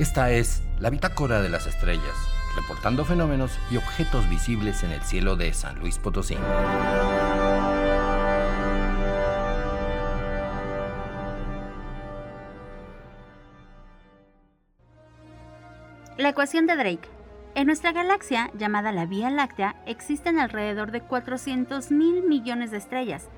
Esta es la Bitácora de las Estrellas, reportando fenómenos y objetos visibles en el cielo de San Luis Potosí. La ecuación de Drake. En nuestra galaxia, llamada la Vía Láctea, existen alrededor de 400 mil millones de estrellas.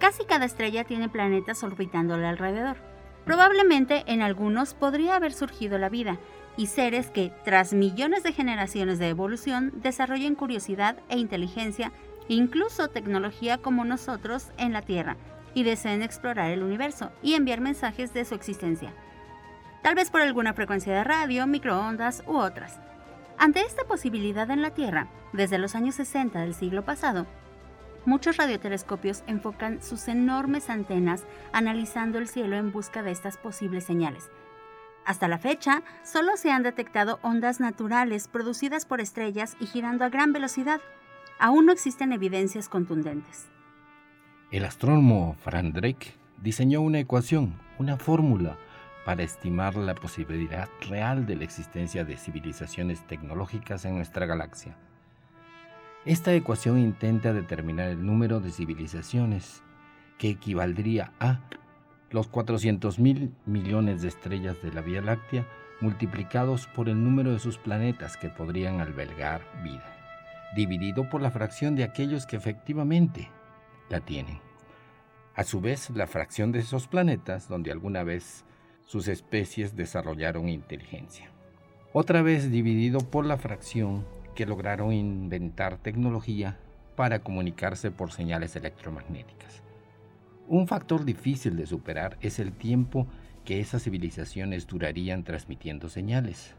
Casi cada estrella tiene planetas orbitándole alrededor. Probablemente en algunos podría haber surgido la vida, y seres que, tras millones de generaciones de evolución, desarrollen curiosidad e inteligencia, incluso tecnología como nosotros en la Tierra, y deseen explorar el universo y enviar mensajes de su existencia. Tal vez por alguna frecuencia de radio, microondas u otras. Ante esta posibilidad en la Tierra, desde los años 60 del siglo pasado, muchos radiotelescopios enfocan sus enormes antenas analizando el cielo en busca de estas posibles señales, hasta la fecha, solo se han detectado ondas naturales producidas por estrellas y girando a gran velocidad. Aún no existen evidencias contundentes. El astrónomo Frank Drake diseñó una ecuación, una fórmula, para estimar la posibilidad real de la existencia de civilizaciones tecnológicas en nuestra galaxia. Esta ecuación intenta determinar el número de civilizaciones que equivaldría a los 400 mil millones de estrellas de la Vía Láctea multiplicados por el número de sus planetas que podrían albergar vida, dividido por la fracción de aquellos que efectivamente la tienen. A su vez, la fracción de esos planetas donde alguna vez sus especies desarrollaron inteligencia. Otra vez dividido por la fracción que lograron inventar tecnología para comunicarse por señales electromagnéticas. Un factor difícil de superar es el tiempo que esas civilizaciones durarían transmitiendo señales.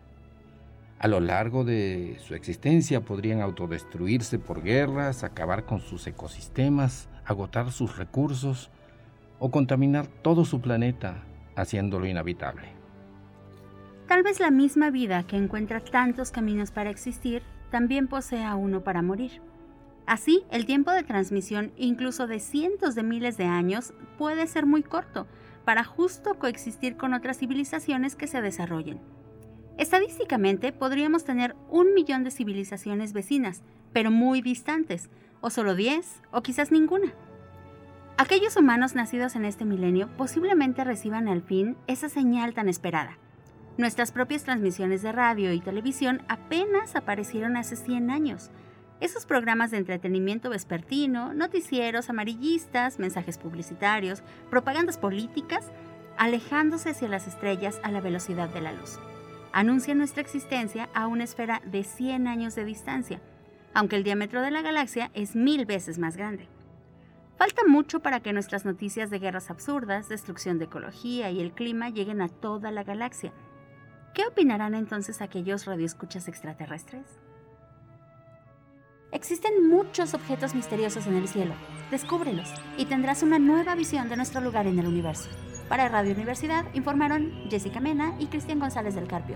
A lo largo de su existencia podrían autodestruirse por guerras, acabar con sus ecosistemas, agotar sus recursos o contaminar todo su planeta, haciéndolo inhabitable. Tal vez la misma vida que encuentra tantos caminos para existir también posea uno para morir. Así, el tiempo de transmisión, incluso de cientos de miles de años, puede ser muy corto para justo coexistir con otras civilizaciones que se desarrollen. Estadísticamente, podríamos tener un millón de civilizaciones vecinas, pero muy distantes, o solo 10, o quizás ninguna. Aquellos humanos nacidos en este milenio posiblemente reciban al fin esa señal tan esperada. Nuestras propias transmisiones de radio y televisión apenas aparecieron hace 100 años, esos programas de entretenimiento vespertino, noticieros amarillistas, mensajes publicitarios, propagandas políticas, alejándose hacia las estrellas a la velocidad de la luz. Anuncian nuestra existencia a una esfera de 100 años de distancia, aunque el diámetro de la galaxia es mil veces más grande. Falta mucho para que nuestras noticias de guerras absurdas, destrucción de ecología y el clima lleguen a toda la galaxia. ¿Qué opinarán entonces aquellos radioescuchas extraterrestres? Existen muchos objetos misteriosos en el cielo. Descúbrelos y tendrás una nueva visión de nuestro lugar en el universo. Para Radio Universidad informaron Jessica Mena y Cristian González del Carpio.